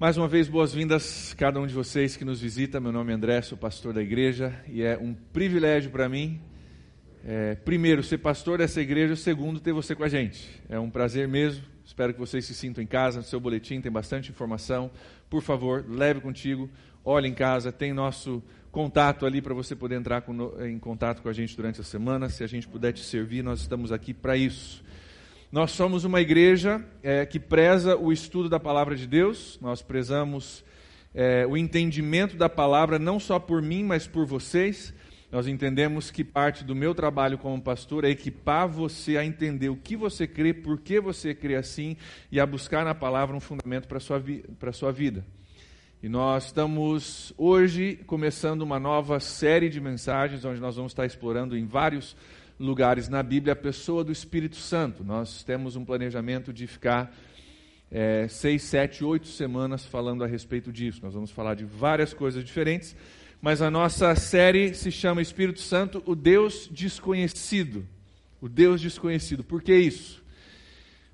Mais uma vez, boas-vindas cada um de vocês que nos visita. Meu nome é André, sou pastor da igreja e é um privilégio para mim, é, primeiro, ser pastor dessa igreja, segundo, ter você com a gente. É um prazer mesmo. Espero que vocês se sintam em casa. No seu boletim tem bastante informação. Por favor, leve contigo, olhe em casa, tem nosso contato ali para você poder entrar com, em contato com a gente durante a semana. Se a gente puder te servir, nós estamos aqui para isso. Nós somos uma igreja é, que preza o estudo da palavra de Deus, nós prezamos é, o entendimento da palavra, não só por mim, mas por vocês. Nós entendemos que parte do meu trabalho como pastor é equipar você a entender o que você crê, por que você crê assim e a buscar na palavra um fundamento para a sua, sua vida. E nós estamos hoje começando uma nova série de mensagens onde nós vamos estar explorando em vários lugares na Bíblia a pessoa do Espírito Santo. Nós temos um planejamento de ficar é, seis, sete, oito semanas falando a respeito disso. Nós vamos falar de várias coisas diferentes, mas a nossa série se chama Espírito Santo, o Deus desconhecido. O Deus desconhecido. Por que isso?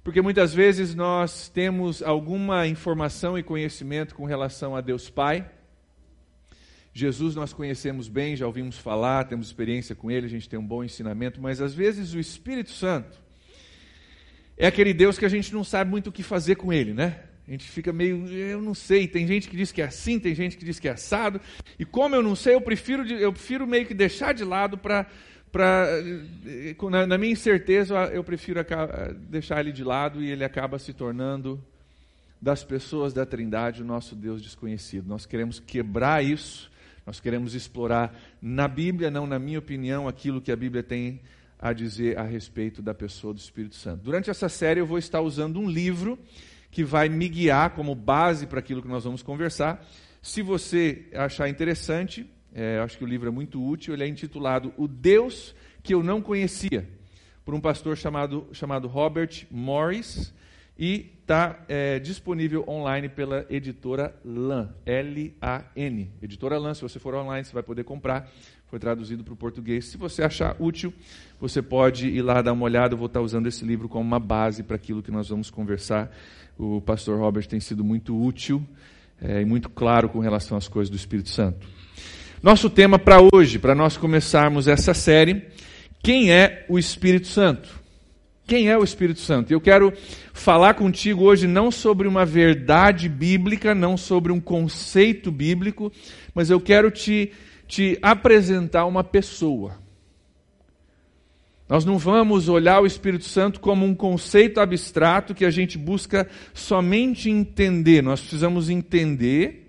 Porque muitas vezes nós temos alguma informação e conhecimento com relação a Deus Pai, Jesus nós conhecemos bem, já ouvimos falar, temos experiência com ele, a gente tem um bom ensinamento, mas às vezes o Espírito Santo é aquele Deus que a gente não sabe muito o que fazer com ele, né? A gente fica meio, eu não sei, tem gente que diz que é assim, tem gente que diz que é assado, e como eu não sei, eu prefiro, eu prefiro meio que deixar de lado para na, na minha incerteza, eu prefiro deixar ele de lado e ele acaba se tornando das pessoas da Trindade o nosso Deus desconhecido. Nós queremos quebrar isso nós queremos explorar na Bíblia, não na minha opinião, aquilo que a Bíblia tem a dizer a respeito da pessoa do Espírito Santo. Durante essa série eu vou estar usando um livro que vai me guiar como base para aquilo que nós vamos conversar. Se você achar interessante, é, acho que o livro é muito útil, ele é intitulado O Deus que eu não conhecia, por um pastor chamado, chamado Robert Morris e está é, disponível online pela editora LAN, L-A-N. Editora LAN, se você for online, você vai poder comprar. Foi traduzido para o português. Se você achar útil, você pode ir lá dar uma olhada. Eu vou estar usando esse livro como uma base para aquilo que nós vamos conversar. O pastor Robert tem sido muito útil é, e muito claro com relação às coisas do Espírito Santo. Nosso tema para hoje, para nós começarmos essa série, quem é o Espírito Santo? Quem é o Espírito Santo? Eu quero falar contigo hoje não sobre uma verdade bíblica, não sobre um conceito bíblico, mas eu quero te, te apresentar uma pessoa. Nós não vamos olhar o Espírito Santo como um conceito abstrato que a gente busca somente entender. Nós precisamos entender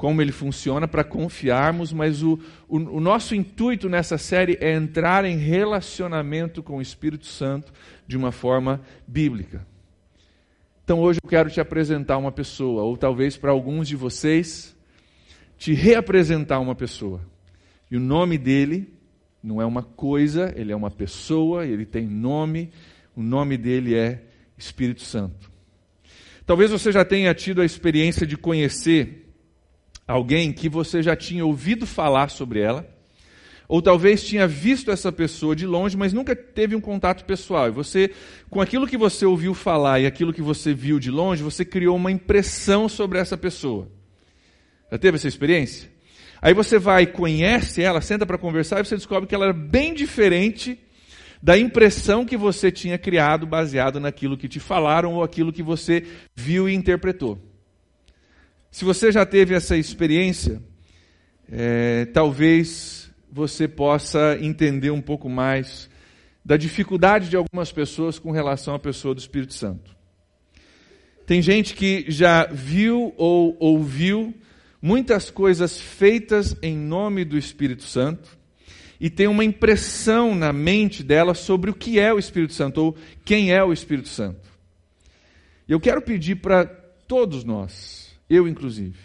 como ele funciona para confiarmos, mas o, o, o, nosso intuito nessa série é entrar em relacionamento com o Espírito Santo de uma forma bíblica. Então hoje eu quero te apresentar uma pessoa, ou talvez para alguns de vocês, te reapresentar uma pessoa. E o nome dele não é uma coisa, ele é uma pessoa, ele tem nome, o nome dele é Espírito Santo. Talvez você já tenha tido a experiência de conhecer alguém que você já tinha ouvido falar sobre ela, ou talvez tinha visto essa pessoa de longe, mas nunca teve um contato pessoal. E você, com aquilo que você ouviu falar e aquilo que você viu de longe, você criou uma impressão sobre essa pessoa. Já teve essa experiência? Aí você vai, conhece ela, senta para conversar e você descobre que ela era bem diferente da impressão que você tinha criado baseado naquilo que te falaram ou aquilo que você viu e interpretou. Se você já teve essa experiência, é, talvez você possa entender um pouco mais da dificuldade de algumas pessoas com relação à pessoa do Espírito Santo. Tem gente que já viu ou ouviu muitas coisas feitas em nome do Espírito Santo e tem uma impressão na mente dela sobre o que é o Espírito Santo ou quem é o Espírito Santo. Eu quero pedir para todos nós, eu inclusive,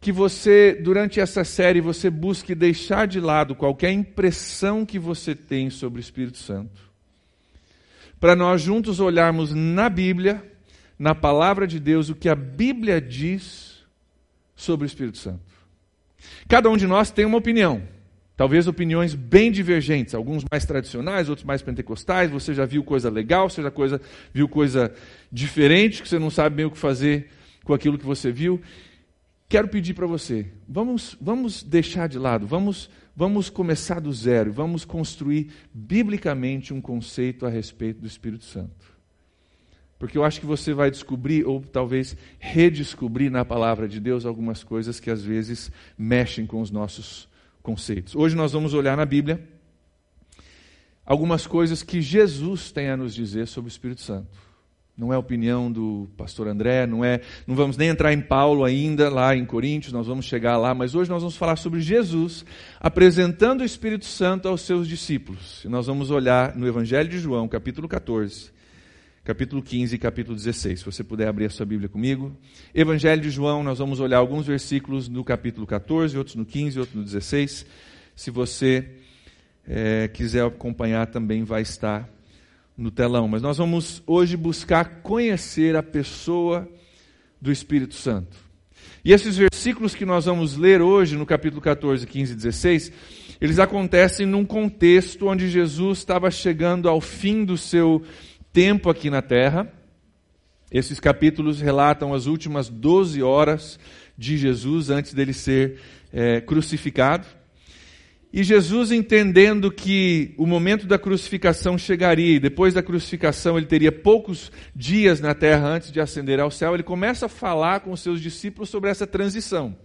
que você, durante essa série, você busque deixar de lado qualquer impressão que você tem sobre o Espírito Santo, para nós juntos olharmos na Bíblia, na palavra de Deus, o que a Bíblia diz sobre o Espírito Santo. Cada um de nós tem uma opinião. Talvez opiniões bem divergentes, alguns mais tradicionais, outros mais pentecostais. Você já viu coisa legal, você já coisa, viu coisa diferente, que você não sabe bem o que fazer com aquilo que você viu, quero pedir para você, vamos, vamos deixar de lado, vamos, vamos começar do zero, vamos construir biblicamente um conceito a respeito do Espírito Santo. Porque eu acho que você vai descobrir, ou talvez redescobrir na palavra de Deus, algumas coisas que às vezes mexem com os nossos conceitos. Hoje nós vamos olhar na Bíblia algumas coisas que Jesus tem a nos dizer sobre o Espírito Santo. Não é opinião do pastor André, não é, não vamos nem entrar em Paulo ainda lá em Coríntios, nós vamos chegar lá, mas hoje nós vamos falar sobre Jesus apresentando o Espírito Santo aos seus discípulos. E nós vamos olhar no Evangelho de João, capítulo 14, capítulo 15 e capítulo 16. Se você puder abrir a sua Bíblia comigo. Evangelho de João, nós vamos olhar alguns versículos no capítulo 14, outros no 15, outros no 16. Se você é, quiser acompanhar, também vai estar no telão, mas nós vamos hoje buscar conhecer a pessoa do Espírito Santo. E esses versículos que nós vamos ler hoje, no capítulo 14, 15 e 16, eles acontecem num contexto onde Jesus estava chegando ao fim do seu tempo aqui na terra. Esses capítulos relatam as últimas 12 horas de Jesus antes dele ser é, crucificado. E Jesus, entendendo que o momento da crucificação chegaria, e depois da crucificação ele teria poucos dias na terra antes de ascender ao céu, ele começa a falar com os seus discípulos sobre essa transição.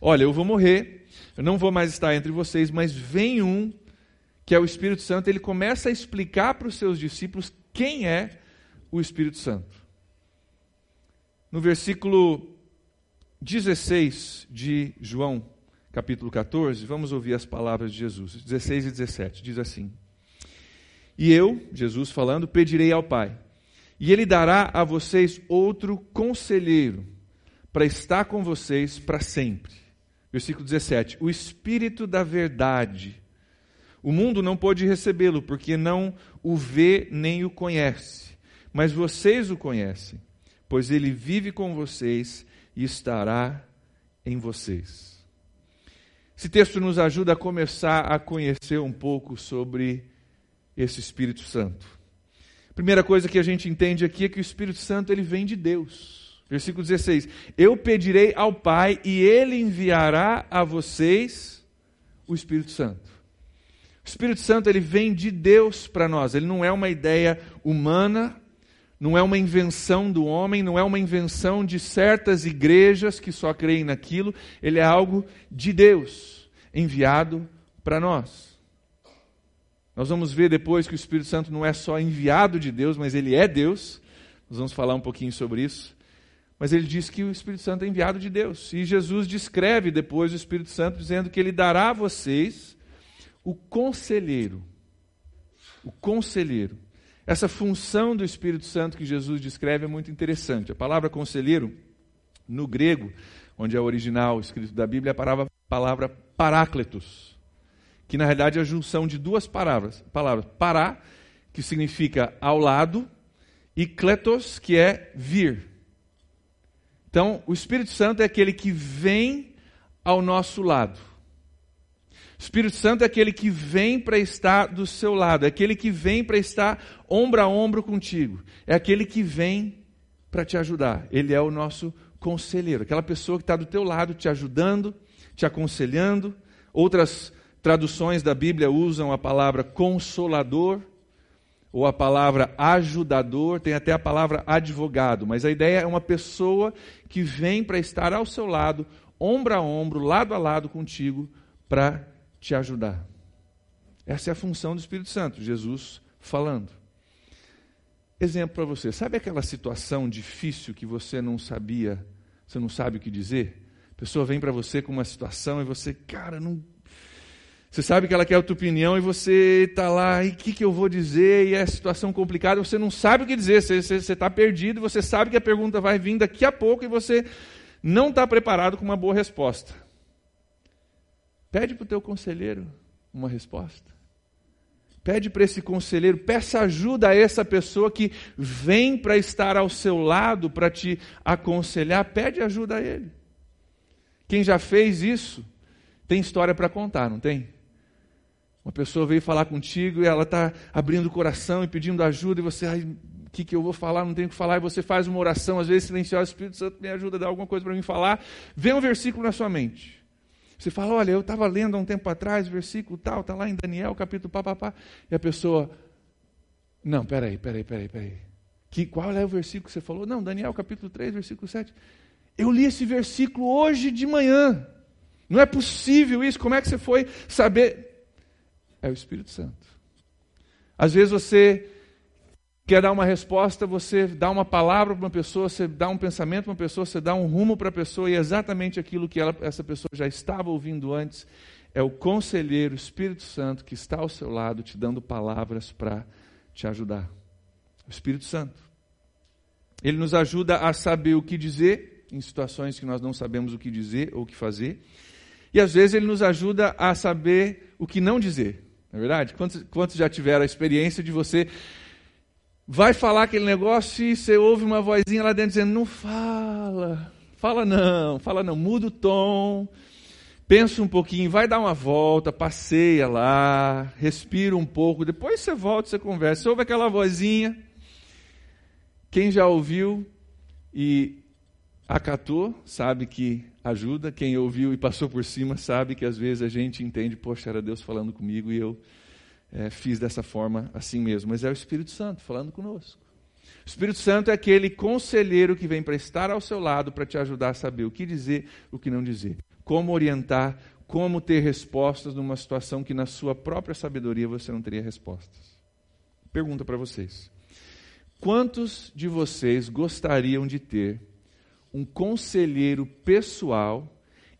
Olha, eu vou morrer, eu não vou mais estar entre vocês, mas vem um, que é o Espírito Santo, ele começa a explicar para os seus discípulos quem é o Espírito Santo. No versículo 16 de João capítulo 14, vamos ouvir as palavras de Jesus, 16 e 17. Diz assim: E eu, Jesus falando, pedirei ao Pai, e Ele dará a vocês outro conselheiro, para estar com vocês para sempre. Versículo 17: O Espírito da Verdade. O mundo não pôde recebê-lo, porque não o vê nem o conhece. Mas vocês o conhecem, pois ele vive com vocês e estará em vocês. Esse texto nos ajuda a começar a conhecer um pouco sobre esse Espírito Santo. Primeira coisa que a gente entende aqui é que o Espírito Santo ele vem de Deus. Versículo 16: Eu pedirei ao Pai e ele enviará a vocês o Espírito Santo. O Espírito Santo ele vem de Deus para nós. Ele não é uma ideia humana, não é uma invenção do homem, não é uma invenção de certas igrejas que só creem naquilo, ele é algo de Deus, enviado para nós. Nós vamos ver depois que o Espírito Santo não é só enviado de Deus, mas ele é Deus. Nós vamos falar um pouquinho sobre isso. Mas ele diz que o Espírito Santo é enviado de Deus. E Jesus descreve depois o Espírito Santo dizendo que ele dará a vocês o conselheiro. O conselheiro. Essa função do Espírito Santo que Jesus descreve é muito interessante. A palavra conselheiro, no grego, onde é o original escrito da Bíblia, é a palavra, parácletos, que na realidade é a junção de duas palavras. Palavras pará, que significa ao lado, e kletos, que é vir. Então, o Espírito Santo é aquele que vem ao nosso lado. Espírito Santo é aquele que vem para estar do seu lado, é aquele que vem para estar ombro a ombro contigo, é aquele que vem para te ajudar. Ele é o nosso conselheiro, aquela pessoa que está do teu lado te ajudando, te aconselhando. Outras traduções da Bíblia usam a palavra consolador ou a palavra ajudador, tem até a palavra advogado, mas a ideia é uma pessoa que vem para estar ao seu lado, ombro a ombro, lado a lado contigo, para te ajudar. Essa é a função do Espírito Santo, Jesus falando. Exemplo para você, sabe aquela situação difícil que você não sabia, você não sabe o que dizer? A pessoa vem para você com uma situação e você, cara, não. Você sabe que ela quer a tua opinião e você está lá, e o que, que eu vou dizer? E é situação complicada, você não sabe o que dizer, você está perdido, você sabe que a pergunta vai vir daqui a pouco e você não está preparado com uma boa resposta. Pede para o teu conselheiro uma resposta. Pede para esse conselheiro, peça ajuda a essa pessoa que vem para estar ao seu lado, para te aconselhar, pede ajuda a ele. Quem já fez isso, tem história para contar, não tem? Uma pessoa veio falar contigo e ela está abrindo o coração e pedindo ajuda, e você, ai, que, que eu vou falar, não tenho o que falar, e você faz uma oração, às vezes silenciosa, o Espírito Santo me ajuda a dar alguma coisa para mim falar, vem um versículo na sua mente. Você fala, olha, eu estava lendo há um tempo atrás, versículo tal, está lá em Daniel, capítulo papapá, e a pessoa, não, peraí, peraí, peraí, peraí. Que, qual é o versículo que você falou? Não, Daniel, capítulo 3, versículo 7. Eu li esse versículo hoje de manhã. Não é possível isso. Como é que você foi saber? É o Espírito Santo. Às vezes você quer dar uma resposta, você dá uma palavra para uma pessoa, você dá um pensamento para uma pessoa, você dá um rumo para a pessoa, e é exatamente aquilo que ela, essa pessoa já estava ouvindo antes. É o conselheiro, o Espírito Santo, que está ao seu lado, te dando palavras para te ajudar. O Espírito Santo. Ele nos ajuda a saber o que dizer em situações que nós não sabemos o que dizer ou o que fazer. E às vezes ele nos ajuda a saber o que não dizer. Não é verdade? Quantos, quantos já tiveram a experiência de você vai falar aquele negócio e você ouve uma vozinha lá dentro dizendo: não fala, fala não, fala não, muda o tom, pensa um pouquinho, vai dar uma volta, passeia lá, respira um pouco, depois você volta, você conversa. Você ouve aquela vozinha. Quem já ouviu e acatou, sabe que ajuda. Quem ouviu e passou por cima sabe que às vezes a gente entende, poxa, era Deus falando comigo e eu é, fiz dessa forma assim mesmo. Mas é o Espírito Santo falando conosco. O Espírito Santo é aquele conselheiro que vem para estar ao seu lado para te ajudar a saber o que dizer, o que não dizer, como orientar, como ter respostas numa situação que na sua própria sabedoria você não teria respostas. Pergunta para vocês: quantos de vocês gostariam de ter um conselheiro pessoal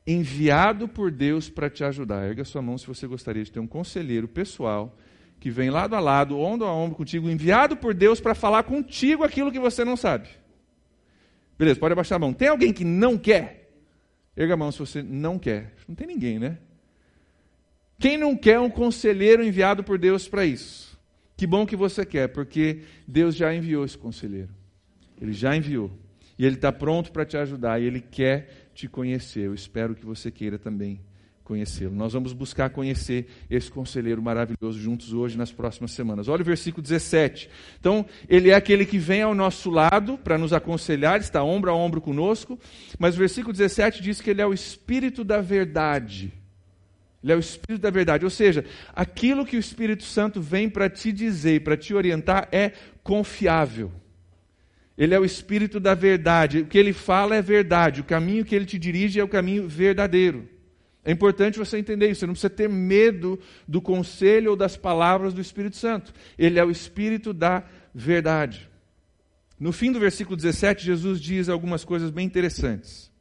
enviado por Deus para te ajudar. Erga sua mão se você gostaria de ter um conselheiro pessoal que vem lado a lado, ombro a ombro contigo, enviado por Deus para falar contigo aquilo que você não sabe. Beleza, pode abaixar a mão. Tem alguém que não quer? Erga a mão se você não quer. Não tem ninguém, né? Quem não quer um conselheiro enviado por Deus para isso? Que bom que você quer, porque Deus já enviou esse conselheiro. Ele já enviou. E Ele está pronto para te ajudar e Ele quer te conhecer. Eu espero que você queira também conhecê-lo. Nós vamos buscar conhecer esse conselheiro maravilhoso juntos hoje, nas próximas semanas. Olha o versículo 17. Então, ele é aquele que vem ao nosso lado para nos aconselhar, está ombro a ombro conosco, mas o versículo 17 diz que ele é o Espírito da verdade. Ele é o Espírito da verdade, ou seja, aquilo que o Espírito Santo vem para te dizer, para te orientar, é confiável. Ele é o Espírito da verdade. O que ele fala é verdade. O caminho que ele te dirige é o caminho verdadeiro. É importante você entender isso. Você não precisa ter medo do conselho ou das palavras do Espírito Santo. Ele é o Espírito da verdade. No fim do versículo 17, Jesus diz algumas coisas bem interessantes.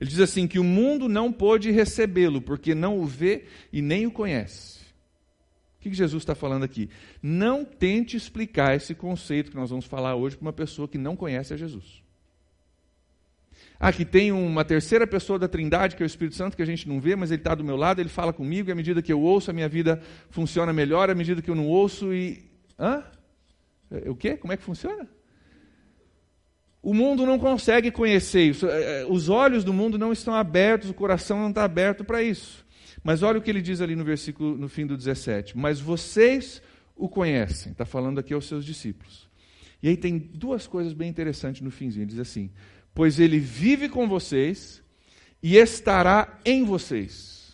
Ele diz assim: que o mundo não pôde recebê-lo, porque não o vê e nem o conhece que, que Jesus está falando aqui? Não tente explicar esse conceito que nós vamos falar hoje para uma pessoa que não conhece a Jesus. Aqui ah, tem uma terceira pessoa da Trindade, que é o Espírito Santo, que a gente não vê, mas ele está do meu lado, ele fala comigo, e à medida que eu ouço, a minha vida funciona melhor, à medida que eu não ouço, e. Hã? É, o quê? Como é que funciona? O mundo não consegue conhecer isso. É, é, os olhos do mundo não estão abertos, o coração não está aberto para isso. Mas olha o que ele diz ali no versículo, no fim do 17. Mas vocês o conhecem. Está falando aqui aos seus discípulos. E aí tem duas coisas bem interessantes no finzinho. Ele diz assim: Pois ele vive com vocês e estará em vocês.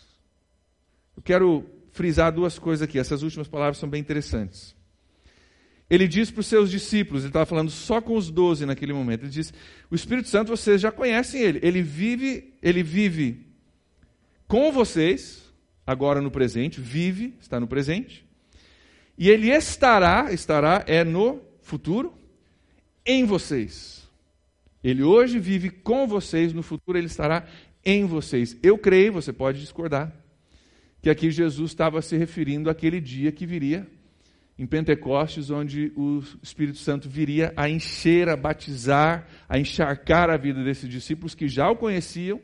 Eu quero frisar duas coisas aqui. Essas últimas palavras são bem interessantes. Ele diz para os seus discípulos, ele estava falando só com os doze naquele momento. Ele diz: O Espírito Santo vocês já conhecem ele. Ele vive, ele vive com vocês agora no presente, vive, está no presente. E ele estará, estará é no futuro, em vocês. Ele hoje vive com vocês, no futuro ele estará em vocês. Eu creio, você pode discordar, que aqui Jesus estava se referindo àquele dia que viria em Pentecostes, onde o Espírito Santo viria a encher, a batizar, a encharcar a vida desses discípulos que já o conheciam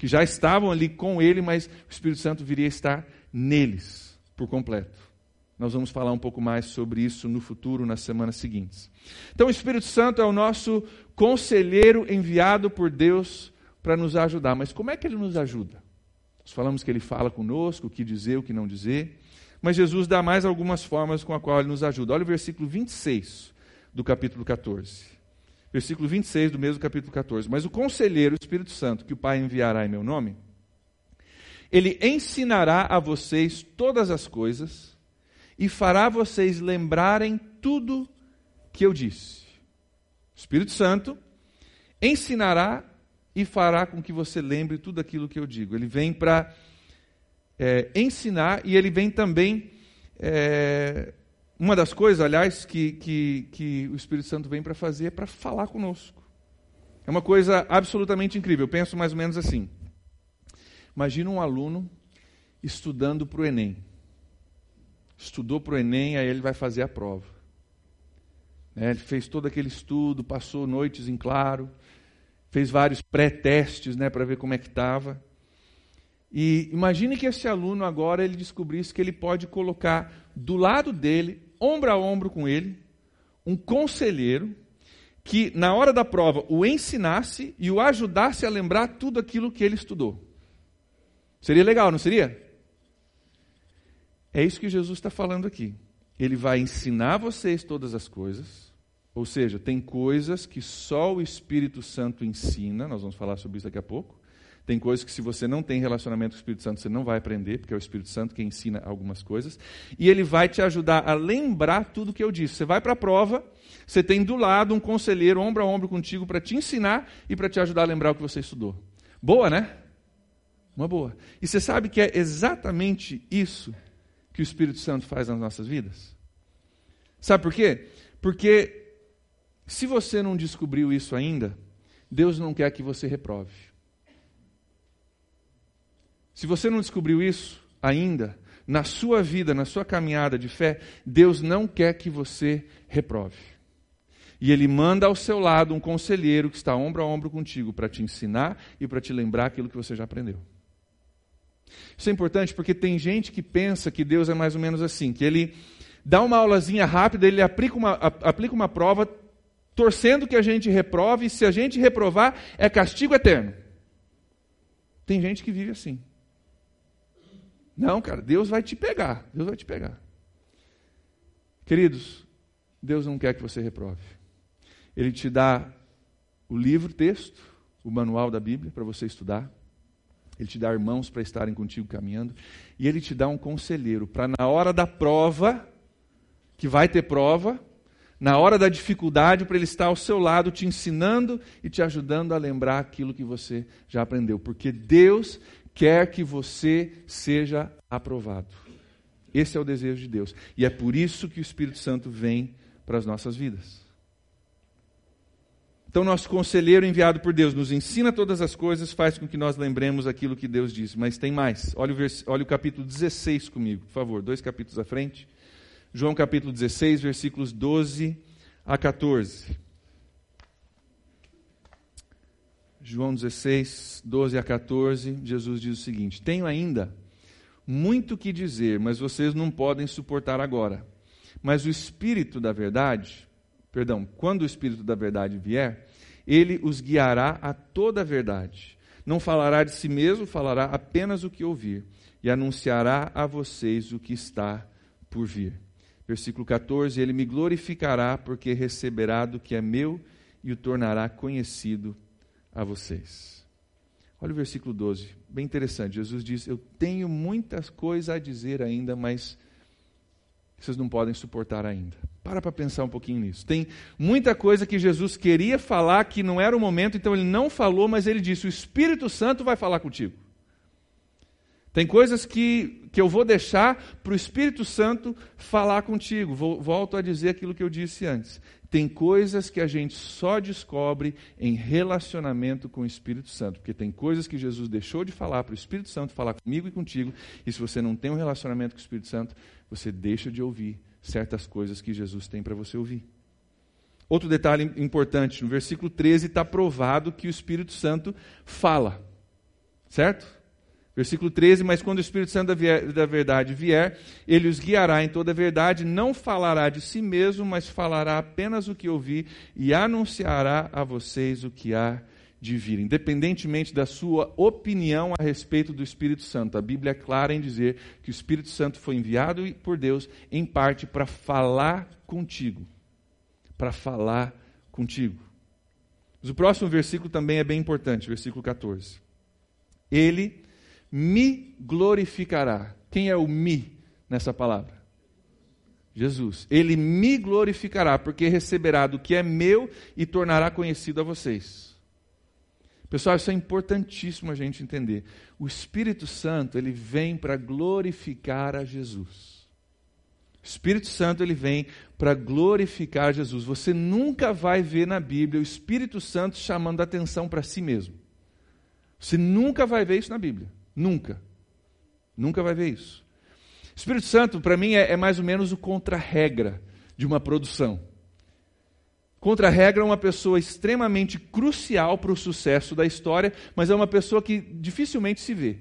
que já estavam ali com ele, mas o Espírito Santo viria a estar neles por completo. Nós vamos falar um pouco mais sobre isso no futuro, nas semanas seguintes. Então, o Espírito Santo é o nosso conselheiro enviado por Deus para nos ajudar. Mas como é que ele nos ajuda? Nós falamos que ele fala conosco, o que dizer, o que não dizer. Mas Jesus dá mais algumas formas com a qual ele nos ajuda. Olha o versículo 26 do capítulo 14. Versículo 26 do mesmo capítulo 14. Mas o conselheiro, o Espírito Santo, que o Pai enviará em meu nome, ele ensinará a vocês todas as coisas e fará vocês lembrarem tudo que eu disse. O Espírito Santo ensinará e fará com que você lembre tudo aquilo que eu digo. Ele vem para é, ensinar e ele vem também. É, uma das coisas, aliás, que, que, que o Espírito Santo vem para fazer é para falar conosco. É uma coisa absolutamente incrível. Eu penso mais ou menos assim. Imagina um aluno estudando para o Enem. Estudou para o Enem, aí ele vai fazer a prova. É, ele fez todo aquele estudo, passou noites em claro, fez vários pré-testes né, para ver como é que estava. E imagine que esse aluno agora ele descobrisse que ele pode colocar do lado dele, ombro a ombro com ele, um conselheiro que na hora da prova o ensinasse e o ajudasse a lembrar tudo aquilo que ele estudou. Seria legal, não seria? É isso que Jesus está falando aqui. Ele vai ensinar vocês todas as coisas, ou seja, tem coisas que só o Espírito Santo ensina, nós vamos falar sobre isso daqui a pouco. Tem coisas que, se você não tem relacionamento com o Espírito Santo, você não vai aprender, porque é o Espírito Santo que ensina algumas coisas. E ele vai te ajudar a lembrar tudo que eu disse. Você vai para a prova, você tem do lado um conselheiro, ombro a ombro contigo, para te ensinar e para te ajudar a lembrar o que você estudou. Boa, né? Uma boa. E você sabe que é exatamente isso que o Espírito Santo faz nas nossas vidas? Sabe por quê? Porque se você não descobriu isso ainda, Deus não quer que você reprove. Se você não descobriu isso ainda, na sua vida, na sua caminhada de fé, Deus não quer que você reprove. E Ele manda ao seu lado um conselheiro que está ombro a ombro contigo para te ensinar e para te lembrar aquilo que você já aprendeu. Isso é importante porque tem gente que pensa que Deus é mais ou menos assim, que Ele dá uma aulazinha rápida, Ele aplica uma, aplica uma prova, torcendo que a gente reprove, e se a gente reprovar, é castigo eterno. Tem gente que vive assim. Não, cara, Deus vai te pegar. Deus vai te pegar. Queridos, Deus não quer que você reprove. Ele te dá o livro, texto, o manual da Bíblia para você estudar. Ele te dá irmãos para estarem contigo caminhando. E ele te dá um conselheiro para, na hora da prova, que vai ter prova, na hora da dificuldade, para ele estar ao seu lado, te ensinando e te ajudando a lembrar aquilo que você já aprendeu. Porque Deus quer que você seja aprovado. Esse é o desejo de Deus. E é por isso que o Espírito Santo vem para as nossas vidas. Então, nosso conselheiro enviado por Deus nos ensina todas as coisas, faz com que nós lembremos aquilo que Deus disse. Mas tem mais. Olha o, vers... Olha o capítulo 16 comigo, por favor, dois capítulos à frente. João capítulo 16, versículos 12 a 14. João 16, 12 a 14, Jesus diz o seguinte: Tenho ainda muito que dizer, mas vocês não podem suportar agora. Mas o Espírito da Verdade, perdão, quando o Espírito da Verdade vier, ele os guiará a toda a verdade. Não falará de si mesmo, falará apenas o que ouvir, e anunciará a vocês o que está por vir. Versículo 14: Ele me glorificará, porque receberá do que é meu e o tornará conhecido a vocês. Olha o versículo 12, bem interessante. Jesus diz: Eu tenho muitas coisas a dizer ainda, mas vocês não podem suportar ainda. Para para pensar um pouquinho nisso. Tem muita coisa que Jesus queria falar que não era o momento, então ele não falou, mas ele disse: O Espírito Santo vai falar contigo. Tem coisas que, que eu vou deixar para o Espírito Santo falar contigo. Vou, volto a dizer aquilo que eu disse antes. Tem coisas que a gente só descobre em relacionamento com o Espírito Santo, porque tem coisas que Jesus deixou de falar para o Espírito Santo falar comigo e contigo, e se você não tem um relacionamento com o Espírito Santo, você deixa de ouvir certas coisas que Jesus tem para você ouvir. Outro detalhe importante, no versículo 13 está provado que o Espírito Santo fala, certo? Versículo 13: Mas quando o Espírito Santo da verdade vier, ele os guiará em toda a verdade, não falará de si mesmo, mas falará apenas o que ouvir e anunciará a vocês o que há de vir. Independentemente da sua opinião a respeito do Espírito Santo, a Bíblia é clara em dizer que o Espírito Santo foi enviado por Deus, em parte, para falar contigo, para falar contigo. Mas o próximo versículo também é bem importante, versículo 14. Ele me glorificará. Quem é o me nessa palavra? Jesus. Ele me glorificará, porque receberá do que é meu e tornará conhecido a vocês. Pessoal, isso é importantíssimo a gente entender. O Espírito Santo, ele vem para glorificar a Jesus. O Espírito Santo, ele vem para glorificar Jesus. Você nunca vai ver na Bíblia o Espírito Santo chamando a atenção para si mesmo. Você nunca vai ver isso na Bíblia. Nunca. Nunca vai ver isso. Espírito Santo, para mim, é, é mais ou menos o contra-regra de uma produção. Contra-regra é uma pessoa extremamente crucial para o sucesso da história, mas é uma pessoa que dificilmente se vê.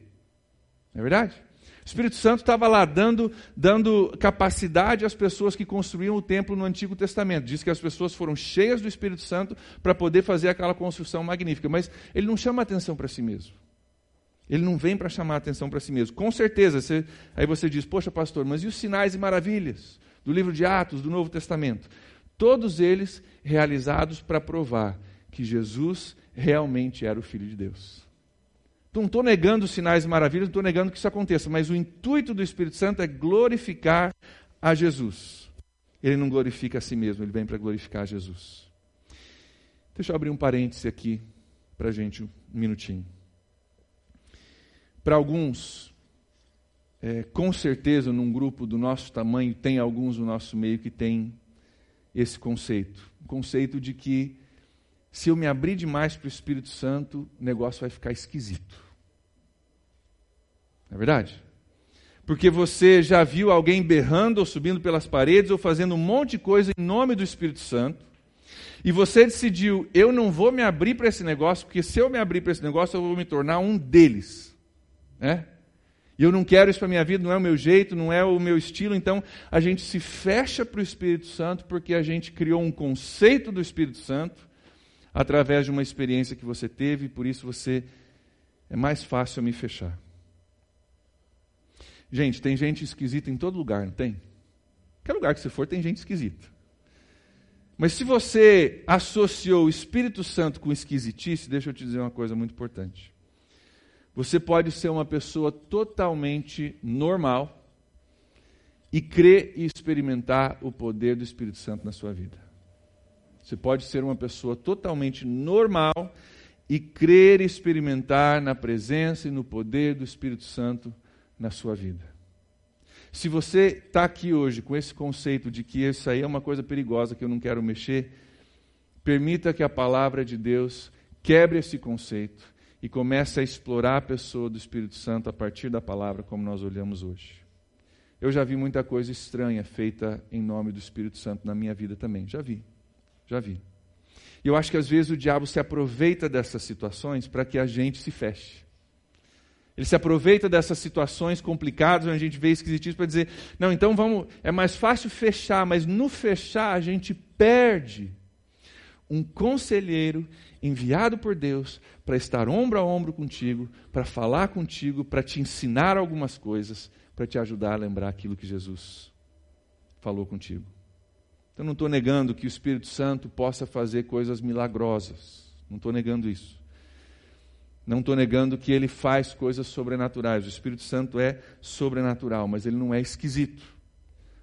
Não é verdade? O Espírito Santo estava lá dando, dando capacidade às pessoas que construíam o templo no Antigo Testamento. Diz que as pessoas foram cheias do Espírito Santo para poder fazer aquela construção magnífica, mas ele não chama atenção para si mesmo. Ele não vem para chamar atenção para si mesmo. Com certeza, você, aí você diz, poxa, pastor, mas e os sinais e maravilhas do livro de Atos, do Novo Testamento? Todos eles realizados para provar que Jesus realmente era o Filho de Deus. Não estou negando os sinais e maravilhas, não estou negando que isso aconteça, mas o intuito do Espírito Santo é glorificar a Jesus. Ele não glorifica a si mesmo, ele vem para glorificar a Jesus. Deixa eu abrir um parêntese aqui para a gente um minutinho. Para alguns, é, com certeza, num grupo do nosso tamanho, tem alguns no nosso meio que tem esse conceito. O conceito de que se eu me abrir demais para o Espírito Santo, o negócio vai ficar esquisito. Não é verdade? Porque você já viu alguém berrando ou subindo pelas paredes ou fazendo um monte de coisa em nome do Espírito Santo, e você decidiu, eu não vou me abrir para esse negócio, porque se eu me abrir para esse negócio, eu vou me tornar um deles. Né? E eu não quero isso para a minha vida, não é o meu jeito, não é o meu estilo. Então, a gente se fecha para o Espírito Santo porque a gente criou um conceito do Espírito Santo através de uma experiência que você teve, e por isso você é mais fácil me fechar. Gente, tem gente esquisita em todo lugar, não tem? Qualquer lugar que você for, tem gente esquisita. Mas se você associou o Espírito Santo com esquisitice, deixa eu te dizer uma coisa muito importante. Você pode ser uma pessoa totalmente normal e crer e experimentar o poder do Espírito Santo na sua vida. Você pode ser uma pessoa totalmente normal e crer e experimentar na presença e no poder do Espírito Santo na sua vida. Se você está aqui hoje com esse conceito de que isso aí é uma coisa perigosa que eu não quero mexer, permita que a palavra de Deus quebre esse conceito e começa a explorar a pessoa do Espírito Santo a partir da palavra, como nós olhamos hoje. Eu já vi muita coisa estranha feita em nome do Espírito Santo na minha vida também. Já vi. Já vi. E eu acho que às vezes o diabo se aproveita dessas situações para que a gente se feche. Ele se aproveita dessas situações complicadas, onde a gente vê esquisitismo, para dizer: não, então vamos. É mais fácil fechar, mas no fechar a gente perde um conselheiro enviado por Deus para estar ombro a ombro contigo, para falar contigo, para te ensinar algumas coisas, para te ajudar a lembrar aquilo que Jesus falou contigo. Então, não estou negando que o Espírito Santo possa fazer coisas milagrosas. Não estou negando isso. Não estou negando que ele faz coisas sobrenaturais. O Espírito Santo é sobrenatural, mas ele não é esquisito.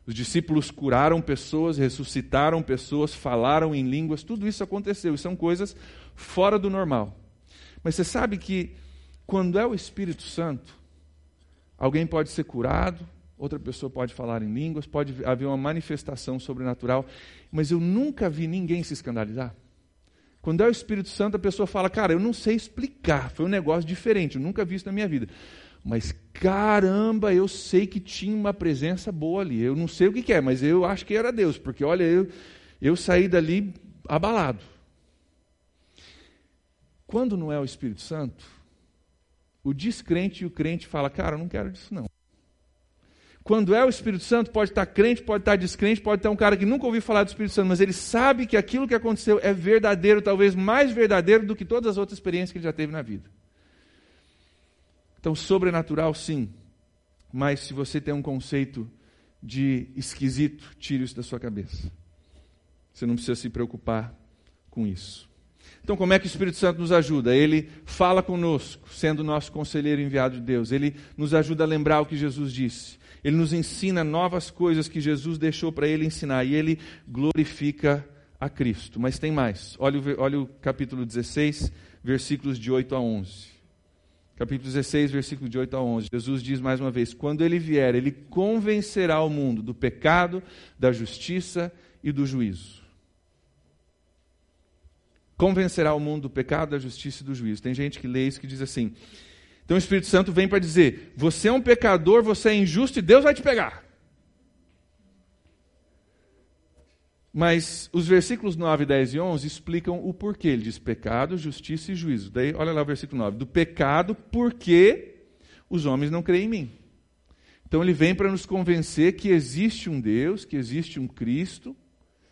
Os discípulos curaram pessoas, ressuscitaram pessoas, falaram em línguas, tudo isso aconteceu. E são coisas fora do normal. Mas você sabe que quando é o Espírito Santo, alguém pode ser curado, outra pessoa pode falar em línguas, pode haver uma manifestação sobrenatural, mas eu nunca vi ninguém se escandalizar. Quando é o Espírito Santo, a pessoa fala: Cara, eu não sei explicar, foi um negócio diferente, eu nunca vi isso na minha vida. Mas caramba, eu sei que tinha uma presença boa ali. Eu não sei o que, que é, mas eu acho que era Deus, porque olha, eu, eu saí dali abalado. Quando não é o Espírito Santo, o descrente e o crente fala, cara, eu não quero disso não. Quando é o Espírito Santo, pode estar crente, pode estar descrente, pode estar um cara que nunca ouviu falar do Espírito Santo, mas ele sabe que aquilo que aconteceu é verdadeiro, talvez mais verdadeiro do que todas as outras experiências que ele já teve na vida. Então, sobrenatural, sim. Mas se você tem um conceito de esquisito, tire isso da sua cabeça. Você não precisa se preocupar com isso. Então, como é que o Espírito Santo nos ajuda? Ele fala conosco, sendo nosso conselheiro enviado de Deus. Ele nos ajuda a lembrar o que Jesus disse. Ele nos ensina novas coisas que Jesus deixou para ele ensinar. E ele glorifica a Cristo. Mas tem mais. Olha o, olha o capítulo 16, versículos de 8 a 11. Capítulo 16, versículo de 8 a 11. Jesus diz mais uma vez: Quando ele vier, ele convencerá o mundo do pecado, da justiça e do juízo convencerá o mundo do pecado, da justiça e do juízo. Tem gente que lê isso que diz assim. Então o Espírito Santo vem para dizer: você é um pecador, você é injusto e Deus vai te pegar. Mas os versículos 9, 10 e 11 explicam o porquê. Ele diz pecado, justiça e juízo. Daí, olha lá o versículo 9. Do pecado, porque os homens não creem em mim. Então ele vem para nos convencer que existe um Deus, que existe um Cristo,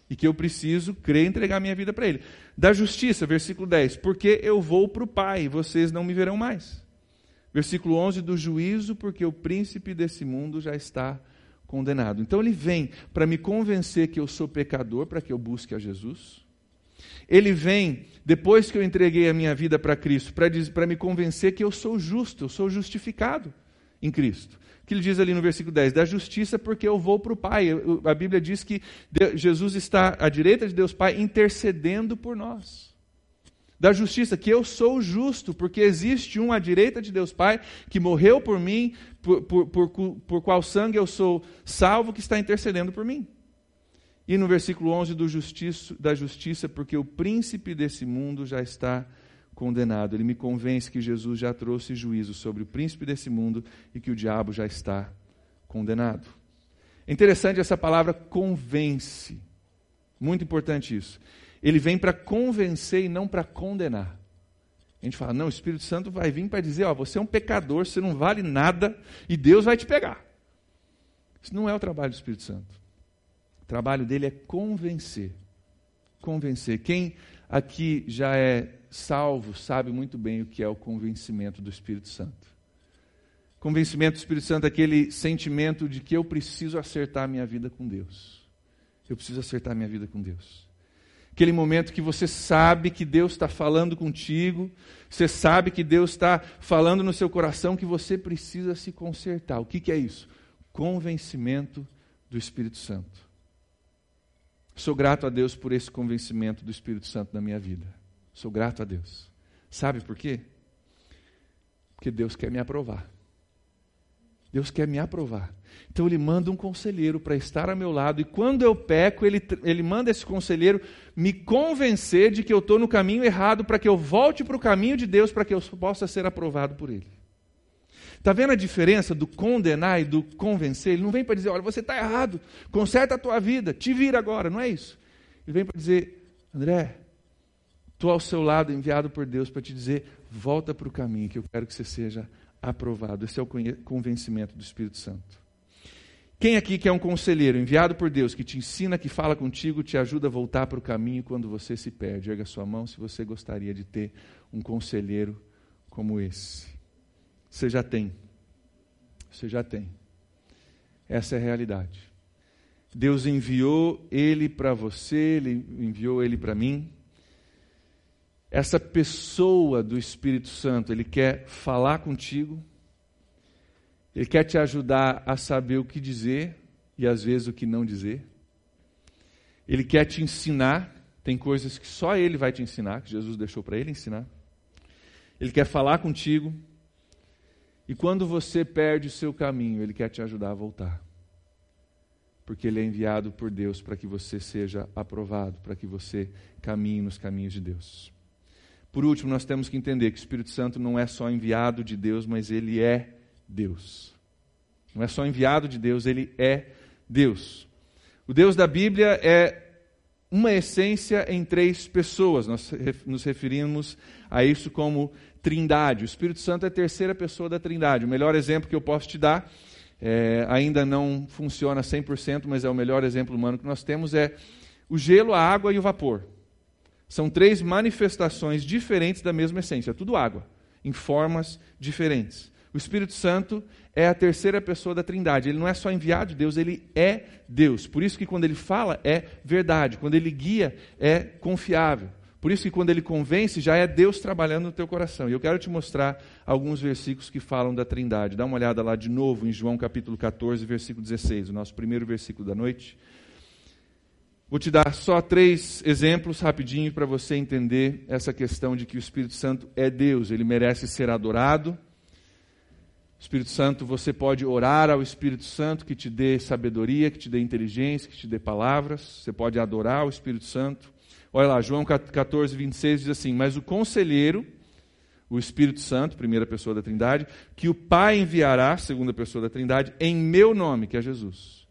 e que eu preciso crer e entregar minha vida para Ele. Da justiça, versículo 10, porque eu vou para o Pai, vocês não me verão mais. Versículo 11, do juízo, porque o príncipe desse mundo já está condenado. Então ele vem para me convencer que eu sou pecador, para que eu busque a Jesus. Ele vem, depois que eu entreguei a minha vida para Cristo, para me convencer que eu sou justo, eu sou justificado em Cristo que ele diz ali no versículo 10: da justiça, porque eu vou para o Pai. A Bíblia diz que Jesus está à direita de Deus Pai intercedendo por nós. Da justiça, que eu sou justo, porque existe um à direita de Deus Pai que morreu por mim, por, por, por, por qual sangue eu sou salvo, que está intercedendo por mim. E no versículo 11 do justiça, da justiça, porque o príncipe desse mundo já está condenado. Ele me convence que Jesus já trouxe juízo sobre o príncipe desse mundo e que o diabo já está condenado. Interessante essa palavra convence. Muito importante isso. Ele vem para convencer e não para condenar. A gente fala, não, o Espírito Santo vai vir para dizer, ó, você é um pecador, você não vale nada e Deus vai te pegar. Isso não é o trabalho do Espírito Santo. O trabalho dele é convencer. Convencer. Quem aqui já é salvo sabe muito bem o que é o convencimento do Espírito Santo. Convencimento do Espírito Santo é aquele sentimento de que eu preciso acertar a minha vida com Deus. Eu preciso acertar a minha vida com Deus. Aquele momento que você sabe que Deus está falando contigo, você sabe que Deus está falando no seu coração que você precisa se consertar. O que, que é isso? Convencimento do Espírito Santo. Sou grato a Deus por esse convencimento do Espírito Santo na minha vida. Sou grato a Deus. Sabe por quê? Porque Deus quer me aprovar. Deus quer me aprovar. Então ele manda um conselheiro para estar ao meu lado, e quando eu peco, ele, ele manda esse conselheiro me convencer de que eu estou no caminho errado, para que eu volte para o caminho de Deus, para que eu possa ser aprovado por Ele. Está vendo a diferença do condenar e do convencer? Ele não vem para dizer, olha, você está errado, conserta a tua vida, te vira agora, não é isso. Ele vem para dizer, André, Estou ao seu lado, enviado por Deus para te dizer: volta para o caminho, que eu quero que você seja aprovado. Esse é o convencimento do Espírito Santo. Quem aqui que é um conselheiro enviado por Deus, que te ensina, que fala contigo, te ajuda a voltar para o caminho quando você se perde? Erga sua mão se você gostaria de ter um conselheiro como esse. Você já tem. Você já tem. Essa é a realidade. Deus enviou ele para você, ele enviou ele para mim essa pessoa do Espírito Santo, ele quer falar contigo, ele quer te ajudar a saber o que dizer e às vezes o que não dizer. Ele quer te ensinar, tem coisas que só ele vai te ensinar, que Jesus deixou para ele ensinar. Ele quer falar contigo. E quando você perde o seu caminho, ele quer te ajudar a voltar. Porque ele é enviado por Deus para que você seja aprovado, para que você caminhe nos caminhos de Deus. Por último, nós temos que entender que o Espírito Santo não é só enviado de Deus, mas ele é Deus. Não é só enviado de Deus, ele é Deus. O Deus da Bíblia é uma essência em três pessoas. Nós nos referimos a isso como trindade. O Espírito Santo é a terceira pessoa da trindade. O melhor exemplo que eu posso te dar, é, ainda não funciona 100%, mas é o melhor exemplo humano que nós temos, é o gelo, a água e o vapor. São três manifestações diferentes da mesma essência, tudo água, em formas diferentes. O Espírito Santo é a terceira pessoa da Trindade. Ele não é só enviado de Deus, ele é Deus. Por isso que quando ele fala é verdade, quando ele guia é confiável. Por isso que quando ele convence, já é Deus trabalhando no teu coração. E eu quero te mostrar alguns versículos que falam da Trindade. Dá uma olhada lá de novo em João capítulo 14, versículo 16, o nosso primeiro versículo da noite. Vou te dar só três exemplos rapidinho para você entender essa questão de que o Espírito Santo é Deus, ele merece ser adorado. Espírito Santo, você pode orar ao Espírito Santo que te dê sabedoria, que te dê inteligência, que te dê palavras. Você pode adorar o Espírito Santo. Olha lá, João 14, 26 diz assim: Mas o conselheiro, o Espírito Santo, primeira pessoa da Trindade, que o Pai enviará, segunda pessoa da Trindade, em meu nome, que é Jesus.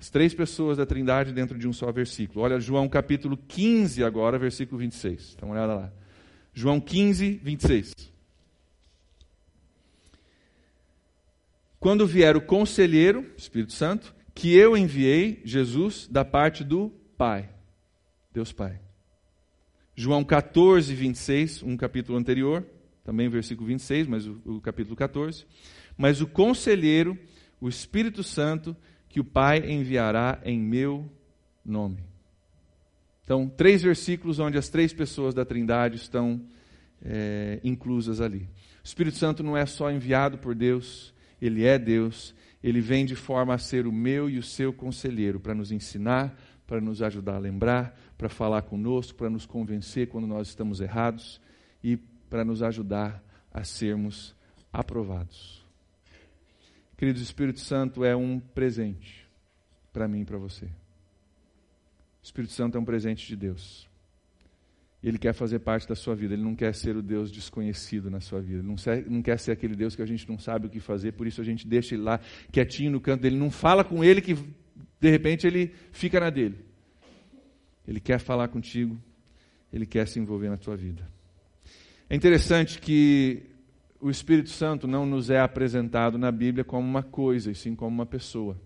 As três pessoas da Trindade dentro de um só versículo. Olha João capítulo 15 agora, versículo 26. Dá uma olhada lá. João 15, 26. Quando vier o conselheiro, Espírito Santo, que eu enviei, Jesus, da parte do Pai, Deus Pai. João 14, 26, um capítulo anterior, também versículo 26, mas o, o capítulo 14. Mas o conselheiro, o Espírito Santo, que o Pai enviará em meu nome. Então, três versículos onde as três pessoas da Trindade estão é, inclusas ali. O Espírito Santo não é só enviado por Deus, ele é Deus, ele vem de forma a ser o meu e o seu conselheiro para nos ensinar, para nos ajudar a lembrar, para falar conosco, para nos convencer quando nós estamos errados e para nos ajudar a sermos aprovados. Queridos, o Espírito Santo é um presente para mim e para você. O Espírito Santo é um presente de Deus. Ele quer fazer parte da sua vida, ele não quer ser o Deus desconhecido na sua vida, ele não, não quer ser aquele Deus que a gente não sabe o que fazer, por isso a gente deixa ele lá quietinho no canto dele, não fala com ele que de repente ele fica na dele. Ele quer falar contigo, ele quer se envolver na tua vida. É interessante que o Espírito Santo não nos é apresentado na Bíblia como uma coisa, e sim como uma pessoa.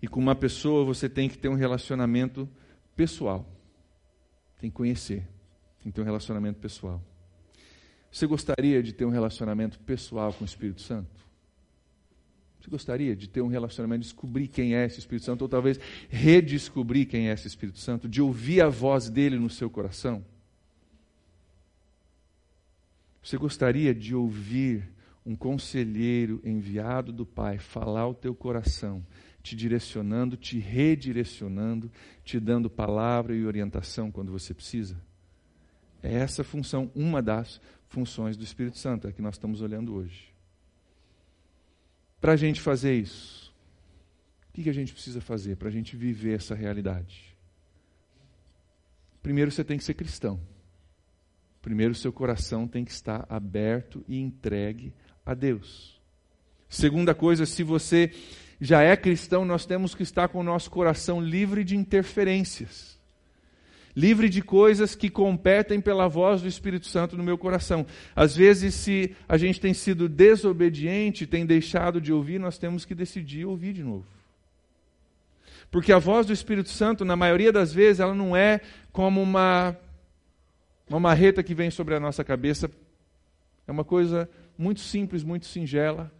E com uma pessoa você tem que ter um relacionamento pessoal. Tem que conhecer, tem que ter um relacionamento pessoal. Você gostaria de ter um relacionamento pessoal com o Espírito Santo? Você gostaria de ter um relacionamento, descobrir quem é esse Espírito Santo, ou talvez redescobrir quem é esse Espírito Santo, de ouvir a voz dele no seu coração? Você gostaria de ouvir um conselheiro enviado do Pai falar ao teu coração, te direcionando, te redirecionando, te dando palavra e orientação quando você precisa? É essa função, uma das funções do Espírito Santo, é a que nós estamos olhando hoje. Para a gente fazer isso, o que a gente precisa fazer para a gente viver essa realidade? Primeiro você tem que ser cristão. Primeiro seu coração tem que estar aberto e entregue a Deus. Segunda coisa, se você já é cristão, nós temos que estar com o nosso coração livre de interferências livre de coisas que competem pela voz do Espírito Santo no meu coração. Às vezes, se a gente tem sido desobediente, tem deixado de ouvir, nós temos que decidir ouvir de novo. Porque a voz do Espírito Santo, na maioria das vezes, ela não é como uma, uma marreta que vem sobre a nossa cabeça. É uma coisa muito simples, muito singela.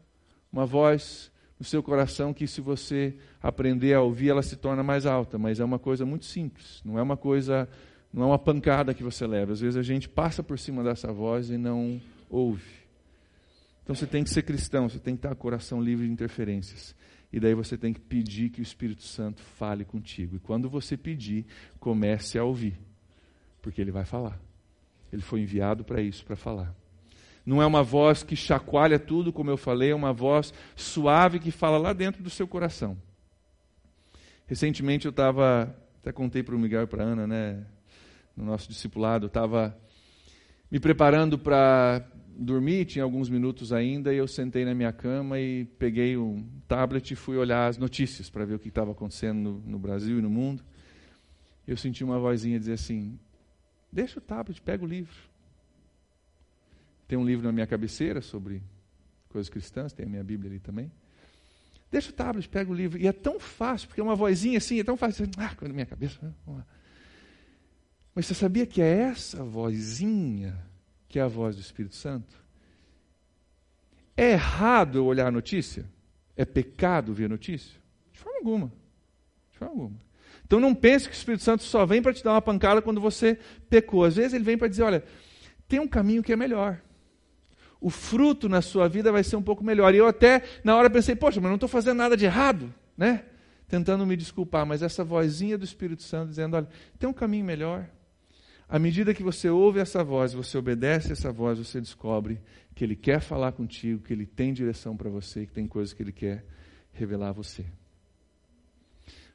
Uma voz no seu coração que, se você aprender a ouvir, ela se torna mais alta. Mas é uma coisa muito simples, não é uma coisa, não é uma pancada que você leva. Às vezes a gente passa por cima dessa voz e não ouve. Então você tem que ser cristão, você tem que estar com o coração livre de interferências. E daí você tem que pedir que o Espírito Santo fale contigo. E quando você pedir, comece a ouvir, porque ele vai falar. Ele foi enviado para isso, para falar. Não é uma voz que chacoalha tudo, como eu falei, é uma voz suave que fala lá dentro do seu coração. Recentemente eu estava, até contei para o Miguel e para a Ana, né, no nosso discipulado, estava me preparando para dormir, tinha alguns minutos ainda, e eu sentei na minha cama e peguei um tablet e fui olhar as notícias para ver o que estava acontecendo no, no Brasil e no mundo. Eu senti uma vozinha dizer assim: Deixa o tablet, pega o livro. Tem um livro na minha cabeceira sobre coisas cristãs, tem a minha Bíblia ali também. Deixa o tablet, pega o livro. E é tão fácil, porque é uma vozinha assim, é tão fácil. Ah, na minha cabeça. Né? Mas você sabia que é essa vozinha que é a voz do Espírito Santo? É errado eu olhar a notícia? É pecado ver a notícia? De forma alguma. De forma alguma. Então não pense que o Espírito Santo só vem para te dar uma pancada quando você pecou. Às vezes ele vem para dizer: olha, tem um caminho que é melhor. O fruto na sua vida vai ser um pouco melhor. E eu até, na hora, pensei: poxa, mas não estou fazendo nada de errado, né? Tentando me desculpar, mas essa vozinha do Espírito Santo dizendo: olha, tem um caminho melhor. À medida que você ouve essa voz, você obedece essa voz, você descobre que Ele quer falar contigo, que Ele tem direção para você, que tem coisas que Ele quer revelar a você.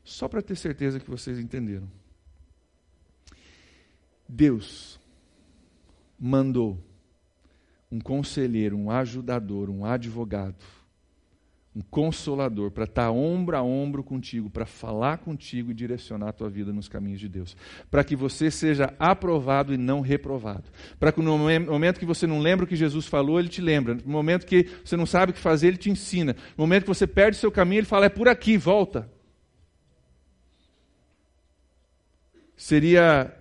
Só para ter certeza que vocês entenderam. Deus mandou um conselheiro, um ajudador, um advogado, um consolador para estar tá ombro a ombro contigo, para falar contigo e direcionar a tua vida nos caminhos de Deus. Para que você seja aprovado e não reprovado. Para que no momento que você não lembra o que Jesus falou, ele te lembra. No momento que você não sabe o que fazer, ele te ensina. No momento que você perde seu caminho, ele fala: é por aqui, volta. Seria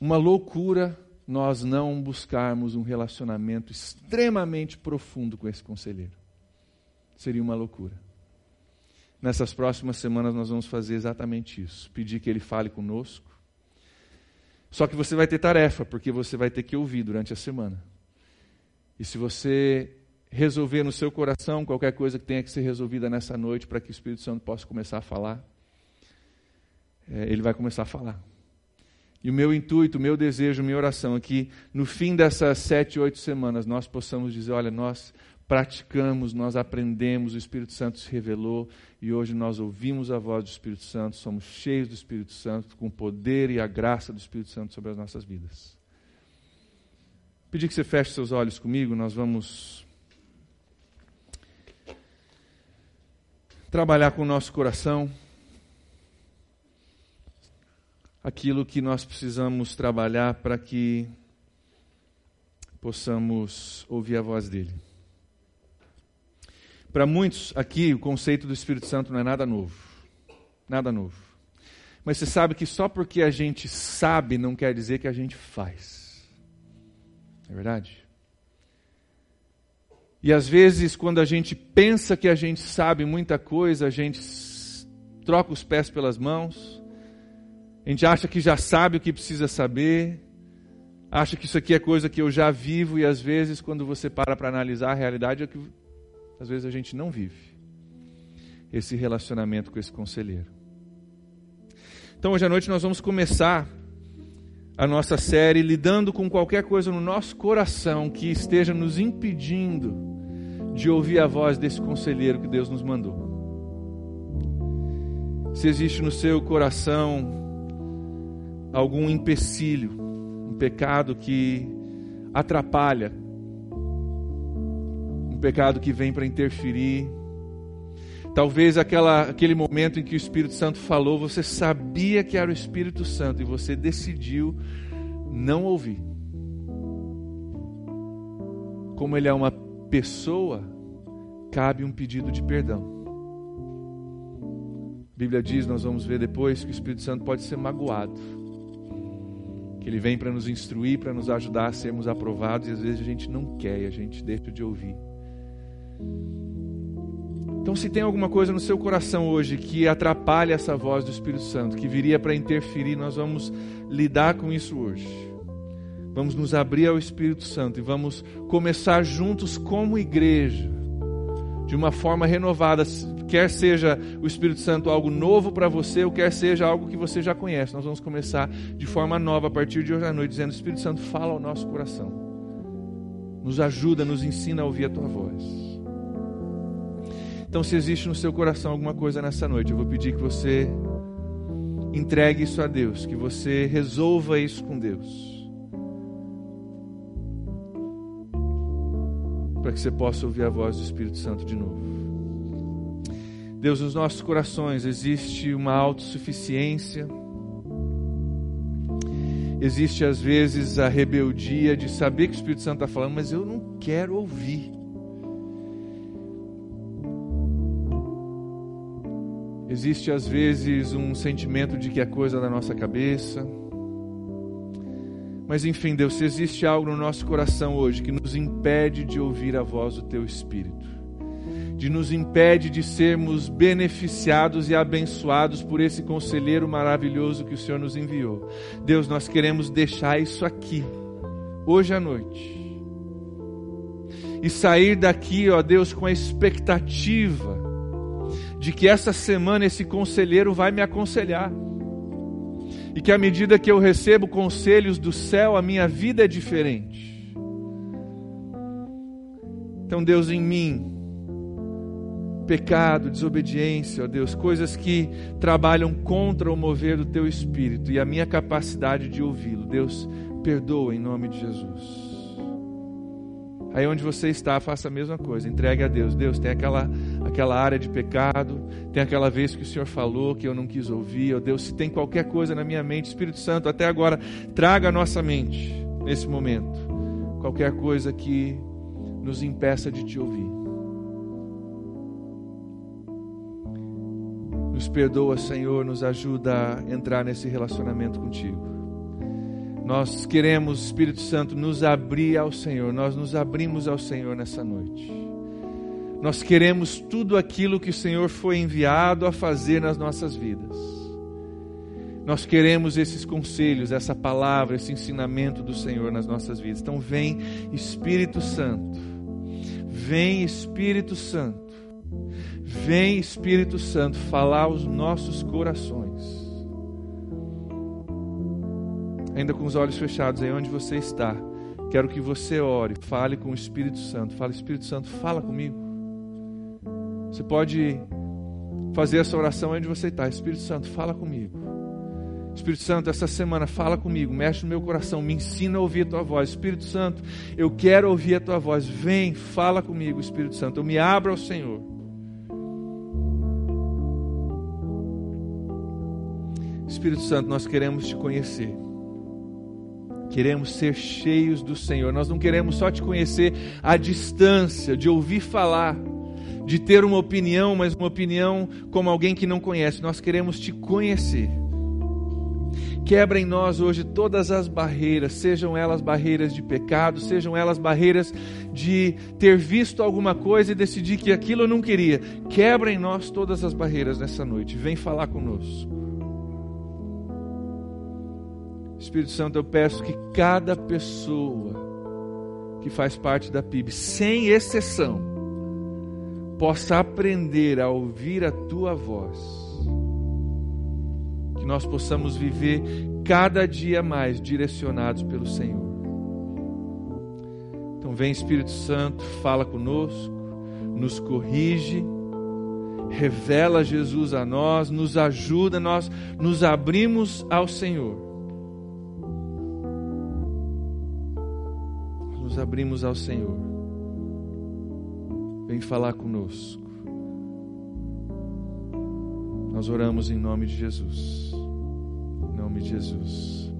uma loucura nós não buscarmos um relacionamento extremamente profundo com esse conselheiro. Seria uma loucura. Nessas próximas semanas nós vamos fazer exatamente isso. Pedir que ele fale conosco. Só que você vai ter tarefa, porque você vai ter que ouvir durante a semana. E se você resolver no seu coração qualquer coisa que tenha que ser resolvida nessa noite para que o Espírito Santo possa começar a falar, é, ele vai começar a falar. E o meu intuito, o meu desejo, a minha oração é que no fim dessas sete, oito semanas nós possamos dizer: olha, nós praticamos, nós aprendemos, o Espírito Santo se revelou e hoje nós ouvimos a voz do Espírito Santo, somos cheios do Espírito Santo, com o poder e a graça do Espírito Santo sobre as nossas vidas. Pedir que você feche seus olhos comigo, nós vamos trabalhar com o nosso coração aquilo que nós precisamos trabalhar para que possamos ouvir a voz dele. Para muitos aqui, o conceito do Espírito Santo não é nada novo. Nada novo. Mas você sabe que só porque a gente sabe não quer dizer que a gente faz. É verdade? E às vezes, quando a gente pensa que a gente sabe muita coisa, a gente troca os pés pelas mãos a gente acha que já sabe o que precisa saber, acha que isso aqui é coisa que eu já vivo, e às vezes, quando você para para analisar a realidade, é que às vezes a gente não vive esse relacionamento com esse conselheiro. Então, hoje à noite, nós vamos começar a nossa série lidando com qualquer coisa no nosso coração que esteja nos impedindo de ouvir a voz desse conselheiro que Deus nos mandou. Se existe no seu coração algum empecilho, um pecado que atrapalha, um pecado que vem para interferir. Talvez aquela, aquele momento em que o Espírito Santo falou, você sabia que era o Espírito Santo e você decidiu não ouvir. Como ele é uma pessoa, cabe um pedido de perdão. A Bíblia diz, nós vamos ver depois, que o Espírito Santo pode ser magoado que Ele vem para nos instruir, para nos ajudar a sermos aprovados, e às vezes a gente não quer e a gente deixa de ouvir. Então, se tem alguma coisa no seu coração hoje que atrapalha essa voz do Espírito Santo, que viria para interferir, nós vamos lidar com isso hoje. Vamos nos abrir ao Espírito Santo e vamos começar juntos como igreja, de uma forma renovada, quer seja o Espírito Santo algo novo para você, ou quer seja algo que você já conhece. Nós vamos começar de forma nova a partir de hoje à noite, dizendo: Espírito Santo, fala ao nosso coração, nos ajuda, nos ensina a ouvir a tua voz. Então, se existe no seu coração alguma coisa nessa noite, eu vou pedir que você entregue isso a Deus, que você resolva isso com Deus. Para que você possa ouvir a voz do Espírito Santo de novo. Deus, nos nossos corações existe uma autossuficiência, existe às vezes a rebeldia de saber que o Espírito Santo está falando, mas eu não quero ouvir. Existe às vezes um sentimento de que é coisa da nossa cabeça, Mas enfim, Deus, se existe algo no nosso coração hoje que nos impede de ouvir a voz do Teu Espírito, de nos impede de sermos beneficiados e abençoados por esse conselheiro maravilhoso que o Senhor nos enviou. Deus, nós queremos deixar isso aqui, hoje à noite. E sair daqui, ó Deus, com a expectativa de que essa semana esse conselheiro vai me aconselhar. E que à medida que eu recebo conselhos do céu, a minha vida é diferente. Então, Deus, em mim, pecado, desobediência, ó Deus, coisas que trabalham contra o mover do teu espírito e a minha capacidade de ouvi-lo. Deus, perdoa em nome de Jesus. Aí onde você está, faça a mesma coisa, entregue a Deus. Deus, tem aquela, aquela área de pecado, tem aquela vez que o Senhor falou que eu não quis ouvir. Oh Deus, se tem qualquer coisa na minha mente, Espírito Santo, até agora, traga a nossa mente nesse momento. Qualquer coisa que nos impeça de te ouvir. Nos perdoa, Senhor, nos ajuda a entrar nesse relacionamento contigo. Nós queremos, Espírito Santo, nos abrir ao Senhor, nós nos abrimos ao Senhor nessa noite. Nós queremos tudo aquilo que o Senhor foi enviado a fazer nas nossas vidas. Nós queremos esses conselhos, essa palavra, esse ensinamento do Senhor nas nossas vidas. Então, vem Espírito Santo, vem Espírito Santo, vem Espírito Santo falar aos nossos corações ainda com os olhos fechados, aí onde você está, quero que você ore, fale com o Espírito Santo. Fale, Espírito Santo, fala comigo. Você pode fazer essa oração onde você está. Espírito Santo, fala comigo. Espírito Santo, essa semana fala comigo, mexe no meu coração, me ensina a ouvir a tua voz. Espírito Santo, eu quero ouvir a tua voz. Vem, fala comigo, Espírito Santo. Eu me abro ao Senhor. Espírito Santo, nós queremos te conhecer. Queremos ser cheios do Senhor. Nós não queremos só te conhecer à distância, de ouvir falar, de ter uma opinião, mas uma opinião como alguém que não conhece. Nós queremos te conhecer. Quebra em nós hoje todas as barreiras, sejam elas barreiras de pecado, sejam elas barreiras de ter visto alguma coisa e decidir que aquilo eu não queria. Quebra em nós todas as barreiras nessa noite. Vem falar conosco. Espírito Santo, eu peço que cada pessoa que faz parte da PIB, sem exceção, possa aprender a ouvir a tua voz. Que nós possamos viver cada dia mais direcionados pelo Senhor. Então, vem Espírito Santo, fala conosco, nos corrige, revela Jesus a nós, nos ajuda, nós nos abrimos ao Senhor nos abrimos ao Senhor. Vem falar conosco. Nós oramos em nome de Jesus. Em nome de Jesus.